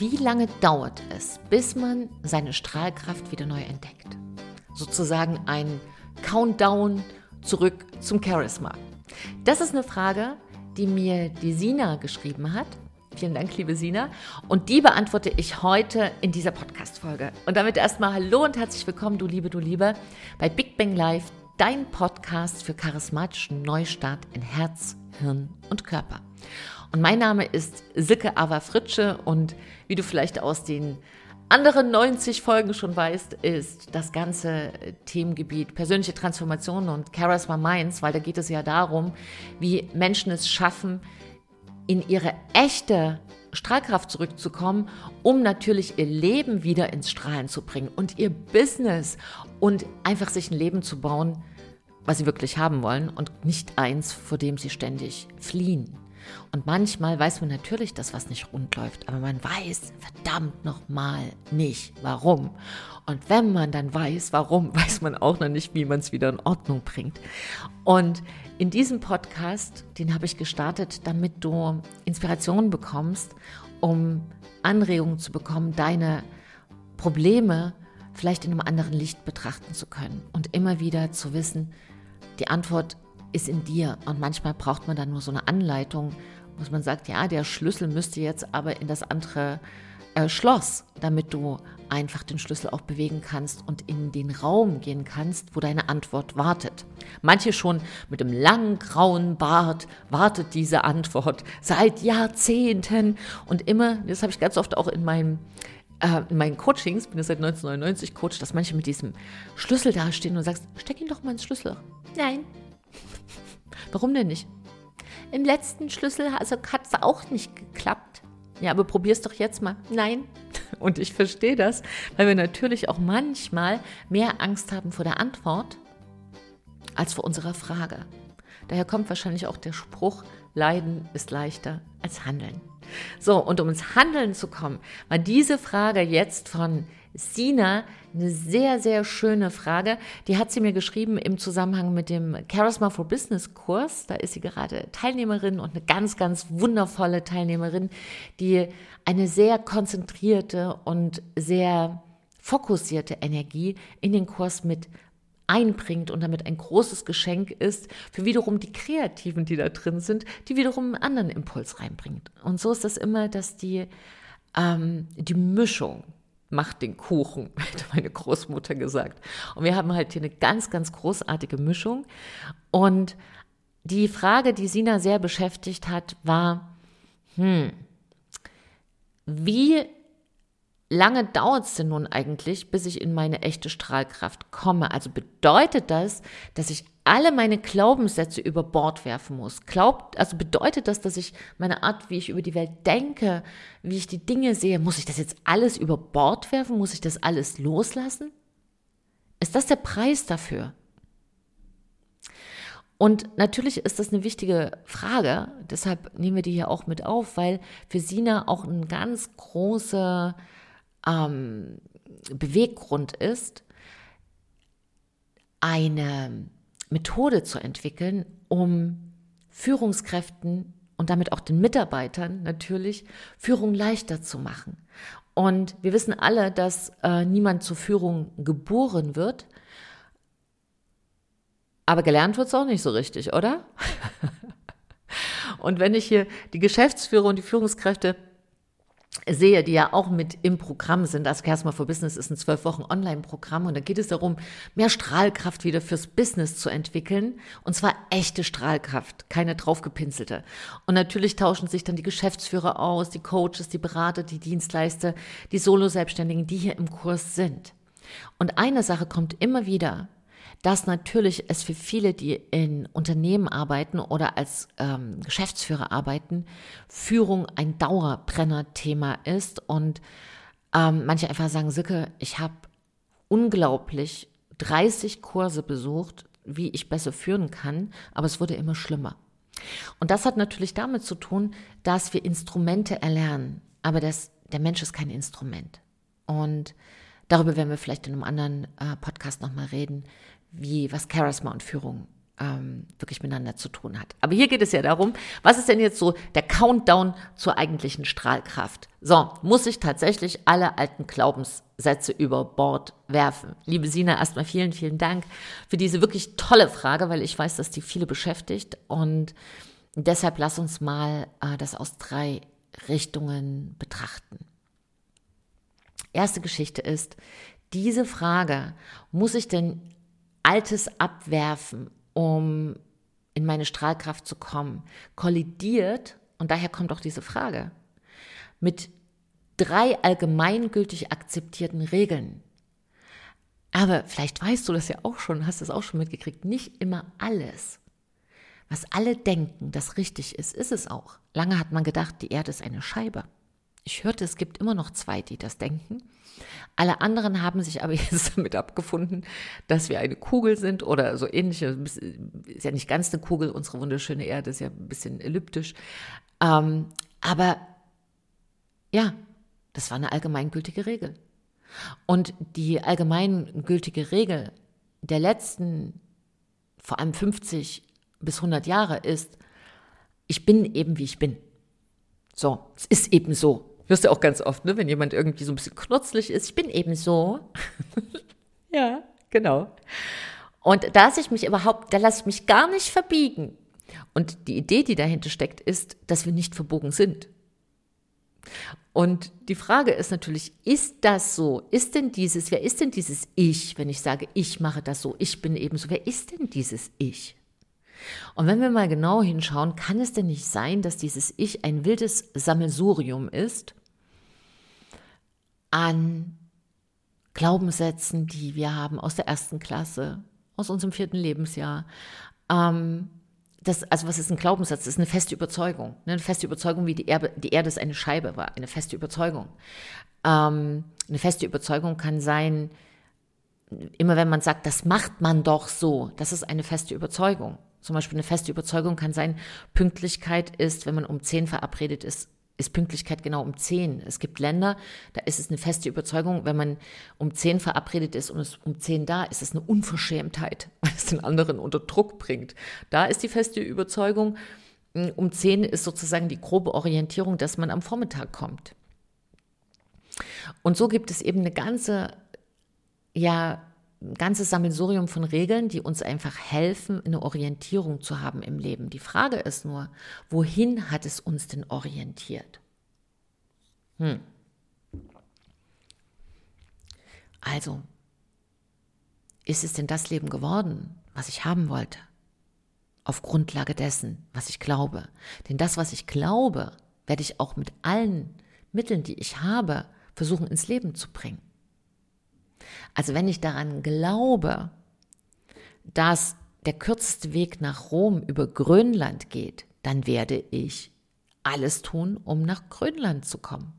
Wie lange dauert es, bis man seine Strahlkraft wieder neu entdeckt? Sozusagen ein Countdown zurück zum Charisma. Das ist eine Frage, die mir die Sina geschrieben hat. Vielen Dank, liebe Sina. Und die beantworte ich heute in dieser Podcast-Folge. Und damit erstmal Hallo und herzlich willkommen, du Liebe, du Liebe, bei Big Bang Live, dein Podcast für charismatischen Neustart in Herz, Hirn und Körper. Und mein Name ist Silke Ava Fritsche und wie du vielleicht aus den anderen 90 Folgen schon weißt, ist das ganze Themengebiet persönliche Transformation und Charisma Minds, weil da geht es ja darum, wie Menschen es schaffen, in ihre echte Strahlkraft zurückzukommen, um natürlich ihr Leben wieder ins Strahlen zu bringen und ihr Business und einfach sich ein Leben zu bauen, was sie wirklich haben wollen und nicht eins, vor dem sie ständig fliehen. Und manchmal weiß man natürlich, dass was nicht rund läuft, aber man weiß verdammt nochmal nicht, warum. Und wenn man dann weiß, warum, weiß man auch noch nicht, wie man es wieder in Ordnung bringt. Und in diesem Podcast, den habe ich gestartet, damit du Inspirationen bekommst, um Anregungen zu bekommen, deine Probleme vielleicht in einem anderen Licht betrachten zu können und immer wieder zu wissen, die Antwort ist in dir. Und manchmal braucht man dann nur so eine Anleitung, wo man sagt, ja, der Schlüssel müsste jetzt aber in das andere äh, Schloss, damit du einfach den Schlüssel auch bewegen kannst und in den Raum gehen kannst, wo deine Antwort wartet. Manche schon mit einem langen grauen Bart wartet diese Antwort seit Jahrzehnten und immer, das habe ich ganz oft auch in meinem äh, in meinen Coachings, bin ich seit 1999 Coach, dass manche mit diesem Schlüssel dastehen und sagst, steck ihn doch mal ins Schlüssel. Nein, Warum denn nicht? Im letzten Schlüssel also hat es auch nicht geklappt. Ja, aber probier's doch jetzt mal. Nein. Und ich verstehe das, weil wir natürlich auch manchmal mehr Angst haben vor der Antwort als vor unserer Frage. Daher kommt wahrscheinlich auch der Spruch, Leiden ist leichter als Handeln. So, und um ins Handeln zu kommen, war diese Frage jetzt von Sina eine sehr, sehr schöne Frage. Die hat sie mir geschrieben im Zusammenhang mit dem Charisma for Business Kurs. Da ist sie gerade Teilnehmerin und eine ganz, ganz wundervolle Teilnehmerin, die eine sehr konzentrierte und sehr fokussierte Energie in den Kurs mit einbringt und damit ein großes Geschenk ist für wiederum die Kreativen, die da drin sind, die wiederum einen anderen Impuls reinbringt. Und so ist das immer, dass die, ähm, die Mischung macht den Kuchen, hätte meine Großmutter gesagt. Und wir haben halt hier eine ganz, ganz großartige Mischung. Und die Frage, die Sina sehr beschäftigt hat, war, hm, wie lange dauert es denn nun eigentlich, bis ich in meine echte Strahlkraft komme? Also bedeutet das, dass ich alle meine Glaubenssätze über Bord werfen muss? Glaubt, also bedeutet das, dass ich meine Art, wie ich über die Welt denke, wie ich die Dinge sehe, muss ich das jetzt alles über Bord werfen? Muss ich das alles loslassen? Ist das der Preis dafür? Und natürlich ist das eine wichtige Frage, deshalb nehmen wir die hier auch mit auf, weil für Sina auch ein ganz großer ähm, Beweggrund ist, eine Methode zu entwickeln, um Führungskräften und damit auch den Mitarbeitern natürlich Führung leichter zu machen. Und wir wissen alle, dass äh, niemand zur Führung geboren wird, aber gelernt wird es auch nicht so richtig, oder? und wenn ich hier die Geschäftsführer und die Führungskräfte sehe, die ja auch mit im Programm sind. Das Charisma for Business ist ein zwölf Wochen Online-Programm und da geht es darum, mehr Strahlkraft wieder fürs Business zu entwickeln und zwar echte Strahlkraft, keine draufgepinselte. Und natürlich tauschen sich dann die Geschäftsführer aus, die Coaches, die Berater, die Dienstleister, die Solo-Selbstständigen, die hier im Kurs sind. Und eine Sache kommt immer wieder, dass natürlich es für viele, die in Unternehmen arbeiten oder als ähm, Geschäftsführer arbeiten, Führung ein Dauerbrenner-Thema ist und ähm, manche einfach sagen, Sicke, ich habe unglaublich 30 Kurse besucht, wie ich besser führen kann, aber es wurde immer schlimmer. Und das hat natürlich damit zu tun, dass wir Instrumente erlernen, aber das, der Mensch ist kein Instrument. Und darüber werden wir vielleicht in einem anderen äh, Podcast nochmal reden, wie was Charisma und Führung ähm, wirklich miteinander zu tun hat. Aber hier geht es ja darum, was ist denn jetzt so der Countdown zur eigentlichen Strahlkraft? So, muss ich tatsächlich alle alten Glaubenssätze über Bord werfen? Liebe Sina, erstmal vielen, vielen Dank für diese wirklich tolle Frage, weil ich weiß, dass die viele beschäftigt und deshalb lass uns mal äh, das aus drei Richtungen betrachten. Erste Geschichte ist, diese Frage, muss ich denn Altes abwerfen, um in meine Strahlkraft zu kommen, kollidiert, und daher kommt auch diese Frage, mit drei allgemeingültig akzeptierten Regeln. Aber vielleicht weißt du das ja auch schon, hast es auch schon mitgekriegt, nicht immer alles. Was alle denken, das richtig ist, ist es auch. Lange hat man gedacht, die Erde ist eine Scheibe. Ich hörte, es gibt immer noch zwei, die das denken. Alle anderen haben sich aber jetzt damit abgefunden, dass wir eine Kugel sind oder so ähnlich. Ist ja nicht ganz eine Kugel, unsere wunderschöne Erde ist ja ein bisschen elliptisch. Ähm, aber ja, das war eine allgemeingültige Regel. Und die allgemeingültige Regel der letzten, vor allem 50 bis 100 Jahre ist, ich bin eben wie ich bin. So, es ist eben so. Hörst du auch ganz oft, ne, wenn jemand irgendwie so ein bisschen knutzlig ist. Ich bin eben so. ja, genau. Und da lasse ich mich überhaupt, da lasse ich mich gar nicht verbiegen. Und die Idee, die dahinter steckt, ist, dass wir nicht verbogen sind. Und die Frage ist natürlich, ist das so? Ist denn dieses, wer ist denn dieses Ich, wenn ich sage, ich mache das so, ich bin eben so, wer ist denn dieses Ich? Und wenn wir mal genau hinschauen, kann es denn nicht sein, dass dieses Ich ein wildes Sammelsurium ist an Glaubenssätzen, die wir haben aus der ersten Klasse, aus unserem vierten Lebensjahr. Ähm, das, also was ist ein Glaubenssatz? Das ist eine feste Überzeugung. Ne? Eine feste Überzeugung, wie die Erde, die Erde ist eine Scheibe war. Eine feste Überzeugung. Ähm, eine feste Überzeugung kann sein, immer wenn man sagt, das macht man doch so, das ist eine feste Überzeugung. Zum Beispiel eine feste Überzeugung kann sein, Pünktlichkeit ist, wenn man um zehn verabredet ist, ist Pünktlichkeit genau um 10. Es gibt Länder, da ist es eine feste Überzeugung, wenn man um 10 verabredet ist und es um 10 da ist, es eine Unverschämtheit, weil es den anderen unter Druck bringt. Da ist die feste Überzeugung, hm, um 10 ist sozusagen die grobe Orientierung, dass man am Vormittag kommt. Und so gibt es eben eine ganze, ja, ganzes Sammelsurium von Regeln, die uns einfach helfen, eine Orientierung zu haben im Leben. Die Frage ist nur, wohin hat es uns denn orientiert? Hm. Also, ist es denn das Leben geworden, was ich haben wollte? Auf Grundlage dessen, was ich glaube. Denn das, was ich glaube, werde ich auch mit allen Mitteln, die ich habe, versuchen ins Leben zu bringen. Also wenn ich daran glaube, dass der kürzeste Weg nach Rom über Grönland geht, dann werde ich alles tun, um nach Grönland zu kommen.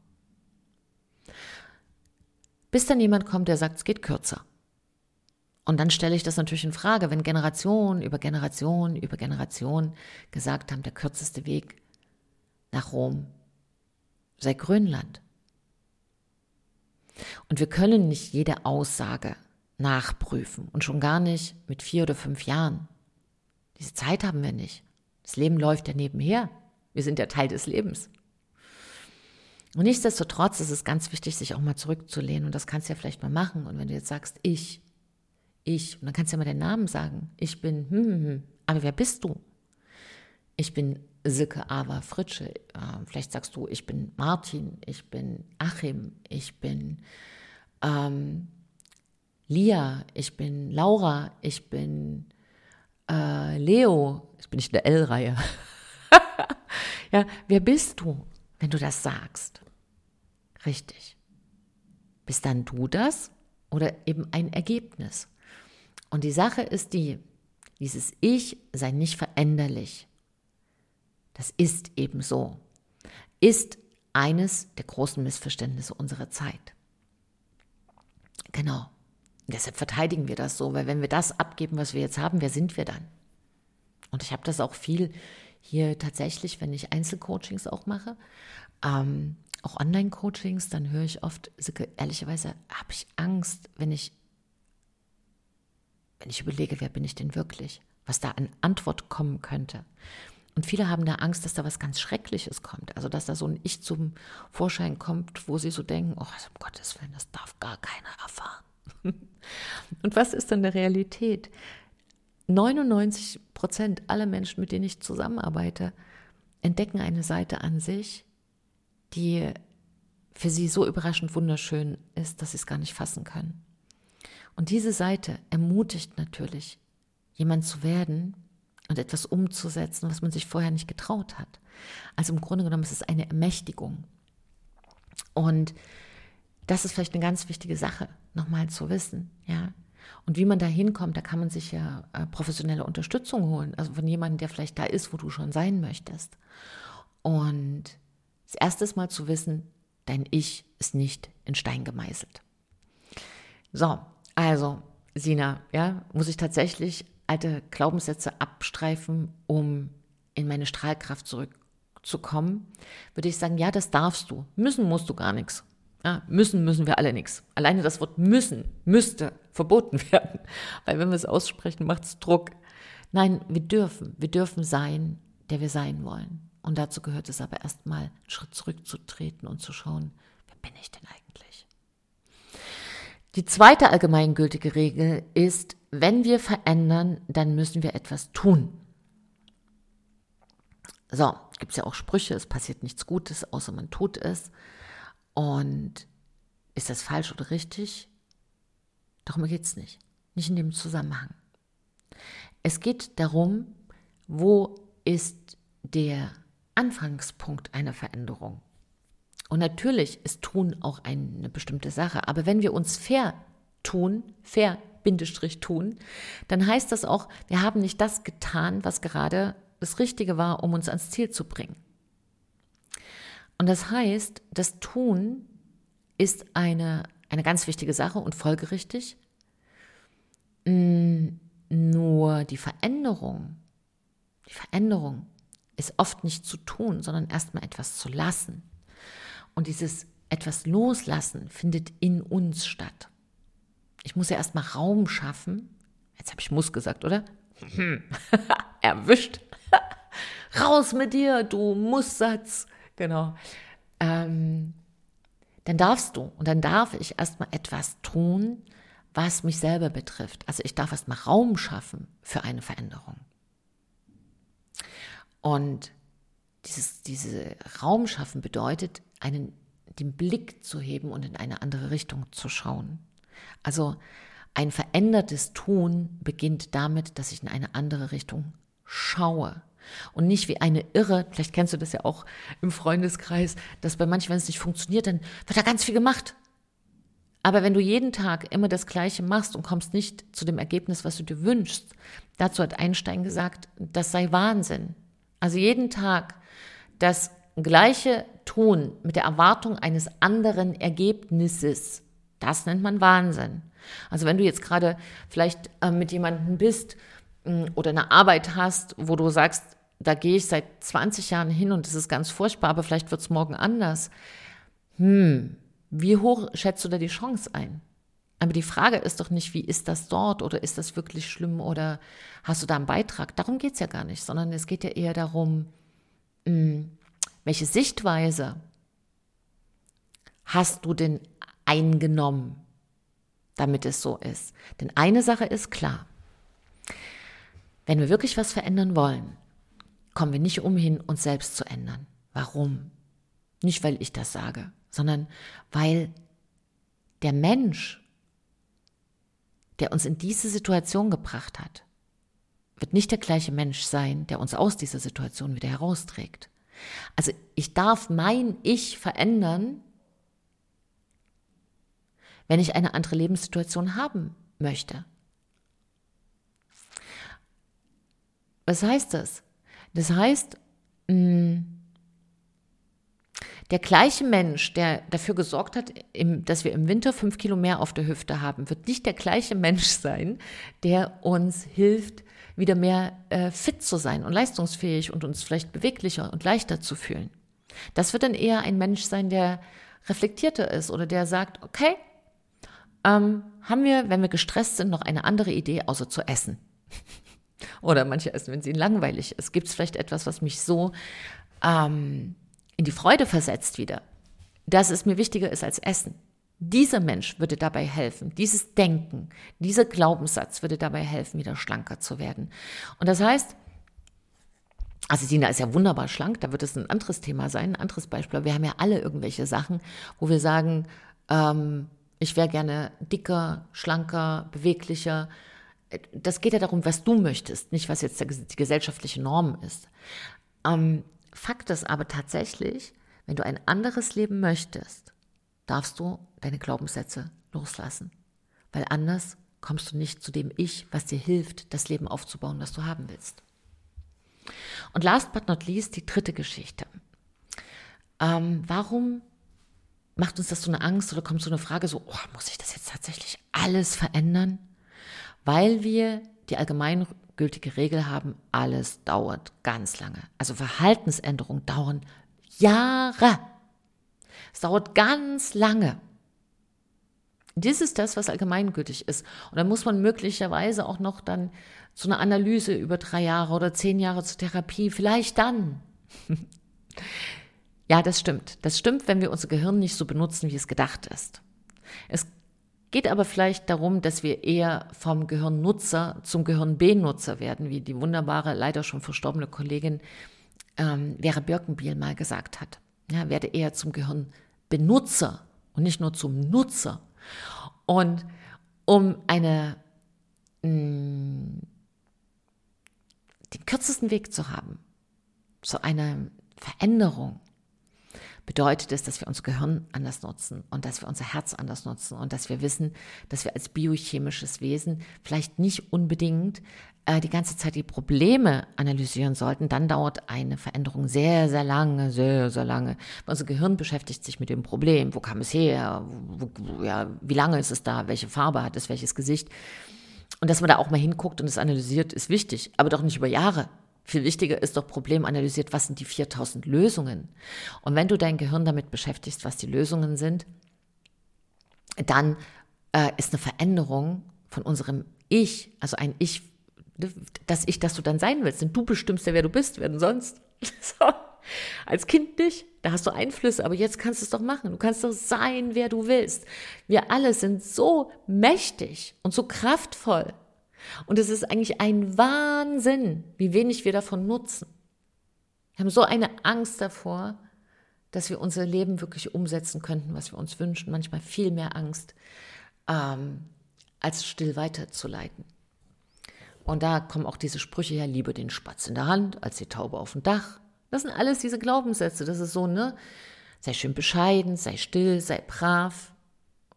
Bis dann jemand kommt, der sagt, es geht kürzer. Und dann stelle ich das natürlich in Frage, wenn Generation über Generation über Generation gesagt haben, der kürzeste Weg nach Rom sei Grönland. Und wir können nicht jede Aussage nachprüfen und schon gar nicht mit vier oder fünf Jahren. Diese Zeit haben wir nicht. Das Leben läuft ja nebenher. Wir sind ja Teil des Lebens. Und nichtsdestotrotz ist es ganz wichtig, sich auch mal zurückzulehnen. Und das kannst du ja vielleicht mal machen. Und wenn du jetzt sagst, ich, ich, und dann kannst du ja mal den Namen sagen. Ich bin, hm, hm, hm. aber wer bist du? Ich bin Silke Ava Fritsche. Äh, vielleicht sagst du, ich bin Martin, ich bin Achim, ich bin ähm, Lia, ich bin Laura, ich bin äh, Leo. Ich bin nicht in der L-Reihe. ja, wer bist du, wenn du das sagst? Richtig. Bist dann du das oder eben ein Ergebnis? Und die Sache ist die, dieses Ich sei nicht veränderlich. Das ist eben so. Ist eines der großen Missverständnisse unserer Zeit. Genau. Deshalb verteidigen wir das so, weil wenn wir das abgeben, was wir jetzt haben, wer sind wir dann? Und ich habe das auch viel hier tatsächlich, wenn ich Einzelcoachings auch mache, ähm, auch Online-Coachings, dann höre ich oft, ehrlicherweise habe ich Angst, wenn ich, wenn ich überlege, wer bin ich denn wirklich? was da an Antwort kommen könnte. Und viele haben da Angst, dass da was ganz Schreckliches kommt. Also, dass da so ein Ich zum Vorschein kommt, wo sie so denken, oh, um Gottes Willen, das darf gar keiner erfahren. Und was ist dann der Realität? 99 Prozent aller Menschen, mit denen ich zusammenarbeite, entdecken eine Seite an sich, die für sie so überraschend wunderschön ist, dass sie es gar nicht fassen können. Und diese Seite ermutigt natürlich, jemand zu werden und etwas umzusetzen, was man sich vorher nicht getraut hat. Also im Grunde genommen ist es eine Ermächtigung. Und das ist vielleicht eine ganz wichtige Sache, nochmal zu wissen, ja. Und wie man da hinkommt, da kann man sich ja äh, professionelle Unterstützung holen, also von jemandem, der vielleicht da ist, wo du schon sein möchtest. Und das erste mal zu wissen, dein Ich ist nicht in Stein gemeißelt. So, also, Sina, ja, muss ich tatsächlich alte Glaubenssätze abstreifen, um in meine Strahlkraft zurückzukommen? Würde ich sagen, ja, das darfst du. Müssen musst du gar nichts. Ja, müssen müssen wir alle nichts. Alleine das Wort müssen müsste verboten werden, weil wenn wir es aussprechen, macht es Druck. Nein, wir dürfen. Wir dürfen sein, der wir sein wollen. Und dazu gehört es aber erstmal, einen Schritt zurückzutreten und zu schauen, wer bin ich denn eigentlich? Die zweite allgemeingültige Regel ist, wenn wir verändern, dann müssen wir etwas tun. So, gibt es ja auch Sprüche, es passiert nichts Gutes, außer man tut es. Und ist das falsch oder richtig? Darum geht es nicht. Nicht in dem Zusammenhang. Es geht darum, wo ist der Anfangspunkt einer Veränderung. Und natürlich ist Tun auch eine bestimmte Sache. Aber wenn wir uns fair tun, fair Bindestrich tun, dann heißt das auch, wir haben nicht das getan, was gerade das Richtige war, um uns ans Ziel zu bringen. Und das heißt, das Tun ist eine, eine ganz wichtige Sache und folgerichtig. Mm, nur die Veränderung, die Veränderung ist oft nicht zu tun, sondern erstmal etwas zu lassen. Und dieses etwas loslassen findet in uns statt. Ich muss ja erstmal Raum schaffen. Jetzt habe ich muss gesagt, oder? Erwischt. Raus mit dir, du Musssatz. Genau. Ähm, dann darfst du und dann darf ich erstmal etwas tun, was mich selber betrifft. Also ich darf erstmal Raum schaffen für eine Veränderung. Und dieses, diese Raum schaffen bedeutet, einen, den Blick zu heben und in eine andere Richtung zu schauen. Also ein verändertes Tun beginnt damit, dass ich in eine andere Richtung schaue. Und nicht wie eine Irre, vielleicht kennst du das ja auch im Freundeskreis, dass bei manchen, wenn es nicht funktioniert, dann wird da ganz viel gemacht. Aber wenn du jeden Tag immer das Gleiche machst und kommst nicht zu dem Ergebnis, was du dir wünschst, dazu hat Einstein gesagt, das sei Wahnsinn. Also jeden Tag das Gleiche tun mit der Erwartung eines anderen Ergebnisses, das nennt man Wahnsinn. Also wenn du jetzt gerade vielleicht äh, mit jemandem bist äh, oder eine Arbeit hast, wo du sagst, da gehe ich seit 20 Jahren hin und es ist ganz furchtbar, aber vielleicht wird es morgen anders. Hm, wie hoch schätzt du da die Chance ein? Aber die Frage ist doch nicht, wie ist das dort oder ist das wirklich schlimm oder hast du da einen Beitrag? Darum geht es ja gar nicht, sondern es geht ja eher darum, hm, welche Sichtweise hast du denn eingenommen, damit es so ist. Denn eine Sache ist klar. Wenn wir wirklich was verändern wollen, kommen wir nicht umhin, uns selbst zu ändern. Warum? Nicht, weil ich das sage, sondern weil der Mensch, der uns in diese Situation gebracht hat, wird nicht der gleiche Mensch sein, der uns aus dieser Situation wieder herausträgt. Also ich darf mein Ich verändern, wenn ich eine andere Lebenssituation haben möchte. Was heißt das? Das heißt, mm, der gleiche Mensch, der dafür gesorgt hat, dass wir im Winter fünf Kilo mehr auf der Hüfte haben, wird nicht der gleiche Mensch sein, der uns hilft, wieder mehr äh, fit zu sein und leistungsfähig und uns vielleicht beweglicher und leichter zu fühlen. Das wird dann eher ein Mensch sein, der reflektierter ist oder der sagt, okay, ähm, haben wir, wenn wir gestresst sind, noch eine andere Idee, außer zu essen. oder manche essen, wenn es ihnen langweilig ist. Gibt es vielleicht etwas, was mich so ähm, in die Freude versetzt wieder, dass es mir wichtiger ist als Essen? Dieser Mensch würde dabei helfen, dieses Denken, dieser Glaubenssatz würde dabei helfen, wieder schlanker zu werden. Und das heißt, also Sina ist ja wunderbar schlank, da wird es ein anderes Thema sein, ein anderes Beispiel. Wir haben ja alle irgendwelche Sachen, wo wir sagen, ähm, ich wäre gerne dicker, schlanker, beweglicher. Das geht ja darum, was du möchtest, nicht was jetzt die gesellschaftliche Norm ist. Ähm, Fakt ist aber tatsächlich, wenn du ein anderes Leben möchtest, darfst du deine Glaubenssätze loslassen. Weil anders kommst du nicht zu dem Ich, was dir hilft, das Leben aufzubauen, das du haben willst. Und last but not least die dritte Geschichte. Ähm, warum macht uns das so eine Angst oder kommt so eine Frage so, oh, muss ich das jetzt tatsächlich alles verändern? Weil wir die allgemeingültige Regel haben, alles dauert ganz lange. Also Verhaltensänderungen dauern Jahre. Es dauert ganz lange. Das ist das, was allgemeingültig ist. Und dann muss man möglicherweise auch noch dann so eine Analyse über drei Jahre oder zehn Jahre zur Therapie, vielleicht dann. ja, das stimmt. Das stimmt, wenn wir unser Gehirn nicht so benutzen, wie es gedacht ist. Es geht aber vielleicht darum, dass wir eher vom Gehirnnutzer zum Gehirnbenutzer werden, wie die wunderbare, leider schon verstorbene Kollegin ähm, Vera Birkenbiel mal gesagt hat. Ja, werde eher zum Gehirnbenutzer und nicht nur zum Nutzer. Und um eine mh, mm, den kürzesten Weg zu haben zu einer Veränderung, bedeutet es, dass wir unser Gehirn anders nutzen und dass wir unser Herz anders nutzen und dass wir wissen, dass wir als biochemisches Wesen vielleicht nicht unbedingt äh, die ganze Zeit die Probleme analysieren sollten. Dann dauert eine Veränderung sehr, sehr lange, sehr, sehr lange. Unser Gehirn beschäftigt sich mit dem Problem. Wo kam es her? Wo, wo, ja, wie lange ist es da? Welche Farbe hat es? Welches Gesicht? Und dass man da auch mal hinguckt und es analysiert, ist wichtig, aber doch nicht über Jahre. Viel wichtiger ist doch Problem analysiert, was sind die 4000 Lösungen? Und wenn du dein Gehirn damit beschäftigst, was die Lösungen sind, dann äh, ist eine Veränderung von unserem Ich, also ein Ich, das Ich, das du dann sein willst. Denn du bestimmst ja, wer du bist, wer denn sonst. So. Als Kind nicht, da hast du Einflüsse, aber jetzt kannst du es doch machen. Du kannst doch sein, wer du willst. Wir alle sind so mächtig und so kraftvoll. Und es ist eigentlich ein Wahnsinn, wie wenig wir davon nutzen. Wir haben so eine Angst davor, dass wir unser Leben wirklich umsetzen könnten, was wir uns wünschen. Manchmal viel mehr Angst, ähm, als still weiterzuleiten. Und da kommen auch diese Sprüche her, lieber den Spatz in der Hand als die Taube auf dem Dach. Das sind alles diese Glaubenssätze. Das ist so, ne? Sei schön bescheiden, sei still, sei brav.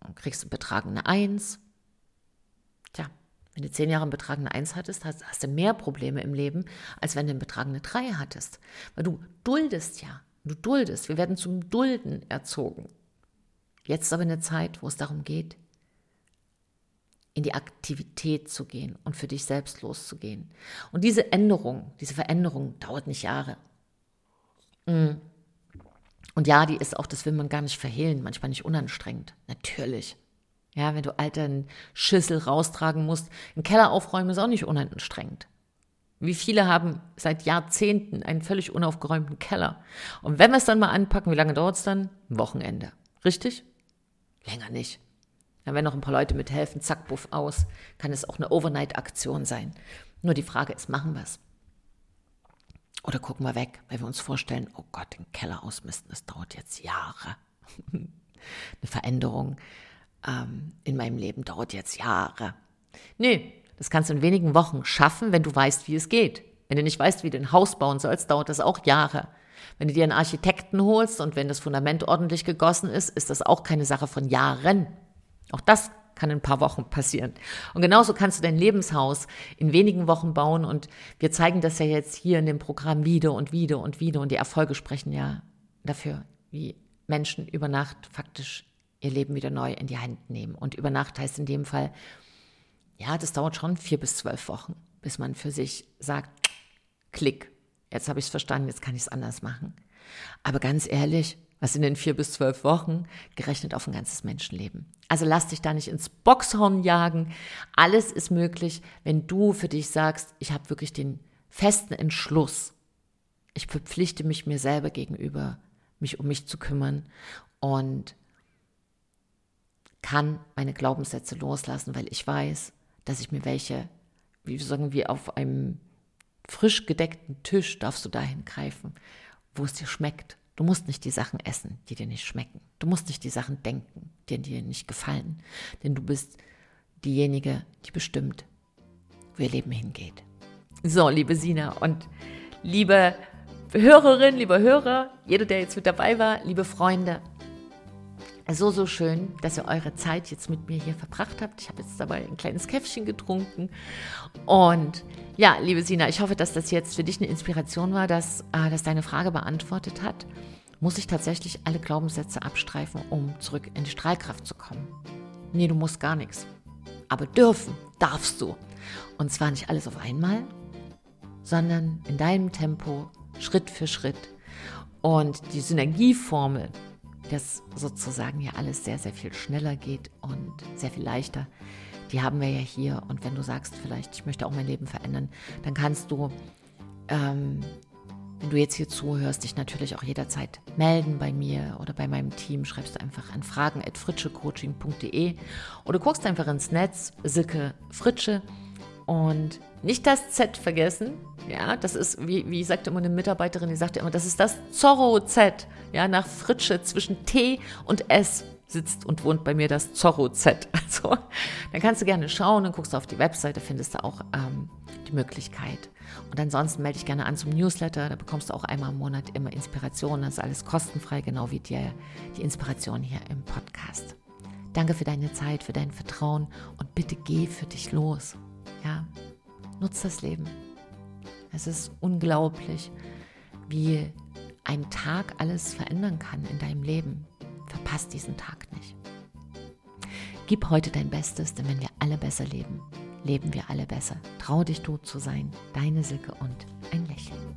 Und kriegst du betragene Eins. Wenn du zehn Jahre einen betragene Eins hattest, hast, hast, du mehr Probleme im Leben, als wenn du einen betragene Drei hattest. Weil du duldest ja. Du duldest. Wir werden zum Dulden erzogen. Jetzt aber eine Zeit, wo es darum geht, in die Aktivität zu gehen und für dich selbst loszugehen. Und diese Änderung, diese Veränderung dauert nicht Jahre. Mm. Und ja, die ist auch, das will man gar nicht verhehlen, manchmal nicht unanstrengend. Natürlich. Ja, wenn du alten Schüssel raustragen musst. Ein Keller aufräumen ist auch nicht unanstrengend. Wie viele haben seit Jahrzehnten einen völlig unaufgeräumten Keller? Und wenn wir es dann mal anpacken, wie lange dauert es dann? Ein Wochenende. Richtig? Länger nicht. Ja, wenn noch ein paar Leute mithelfen, zack, buff aus, kann es auch eine Overnight-Aktion sein. Nur die Frage ist, machen wir es? Oder gucken wir weg, weil wir uns vorstellen, oh Gott, den Keller ausmisten, das dauert jetzt Jahre. eine Veränderung ähm, in meinem Leben dauert jetzt Jahre. Nee, das kannst du in wenigen Wochen schaffen, wenn du weißt, wie es geht. Wenn du nicht weißt, wie du ein Haus bauen sollst, dauert das auch Jahre. Wenn du dir einen Architekten holst und wenn das Fundament ordentlich gegossen ist, ist das auch keine Sache von Jahren. Auch das kann in ein paar Wochen passieren. Und genauso kannst du dein Lebenshaus in wenigen Wochen bauen und wir zeigen das ja jetzt hier in dem Programm wieder und wieder und wieder und die Erfolge sprechen ja dafür, wie Menschen über Nacht faktisch ihr Leben wieder neu in die Hand nehmen. Und über Nacht heißt in dem Fall, ja, das dauert schon vier bis zwölf Wochen, bis man für sich sagt, klick, jetzt habe ich es verstanden, jetzt kann ich es anders machen. Aber ganz ehrlich, Was in den vier bis zwölf Wochen gerechnet auf ein ganzes Menschenleben. Also lass dich da nicht ins Boxhorn jagen. Alles ist möglich, wenn du für dich sagst, ich habe wirklich den festen Entschluss. Ich verpflichte mich mir selber gegenüber, mich um mich zu kümmern und kann meine Glaubenssätze loslassen, weil ich weiß, dass ich mir welche, wie sagen wir, auf einem frisch gedeckten Tisch darfst du dahin greifen, wo es dir schmeckt. Du musst nicht die Sachen essen, die dir nicht schmecken. Du musst nicht die Sachen denken, die dir nicht gefallen. Denn du bist diejenige, die bestimmt, wo ihr Leben hingeht. So, liebe Sina und liebe Hörerin, lieber Hörer, jeder, der jetzt mit dabei war, liebe Freunde, so, so schön, dass ihr eure Zeit jetzt mit mir hier verbracht habt. Ich habe jetzt dabei ein kleines Käffchen getrunken. Und ja, liebe Sina, ich hoffe, dass das jetzt für dich eine Inspiration war, dass äh, das deine Frage beantwortet hat. Muss ich tatsächlich alle Glaubenssätze abstreifen, um zurück in die Strahlkraft zu kommen? Nee, du musst gar nichts. Aber dürfen darfst du. Und zwar nicht alles auf einmal, sondern in deinem Tempo, Schritt für Schritt. Und die Synergieformel, dass sozusagen ja alles sehr, sehr viel schneller geht und sehr viel leichter. Die haben wir ja hier. Und wenn du sagst, vielleicht, ich möchte auch mein Leben verändern, dann kannst du, ähm, wenn du jetzt hier zuhörst, dich natürlich auch jederzeit melden bei mir oder bei meinem Team. Schreibst du einfach an fragen.fritschecoaching.de oder guckst einfach ins Netz, Silke Fritsche und nicht das Z vergessen. Ja, das ist, wie, wie sagte immer eine Mitarbeiterin, die sagte immer, das ist das Zorro-Z. Ja, nach Fritsche zwischen T und S sitzt und wohnt bei mir das Zorro-Z. Also, dann kannst du gerne schauen und guckst auf die Webseite, findest du auch ähm, die Möglichkeit. Und ansonsten melde dich gerne an zum Newsletter. Da bekommst du auch einmal im Monat immer Inspiration. Das ist alles kostenfrei, genau wie dir die Inspiration hier im Podcast. Danke für deine Zeit, für dein Vertrauen und bitte geh für dich los. Ja, nutz das Leben. Es ist unglaublich, wie ein Tag alles verändern kann in deinem Leben. Verpasst diesen Tag nicht. Gib heute dein Bestes, denn wenn wir alle besser leben, leben wir alle besser. Trau dich, du zu sein. Deine Silke und ein Lächeln.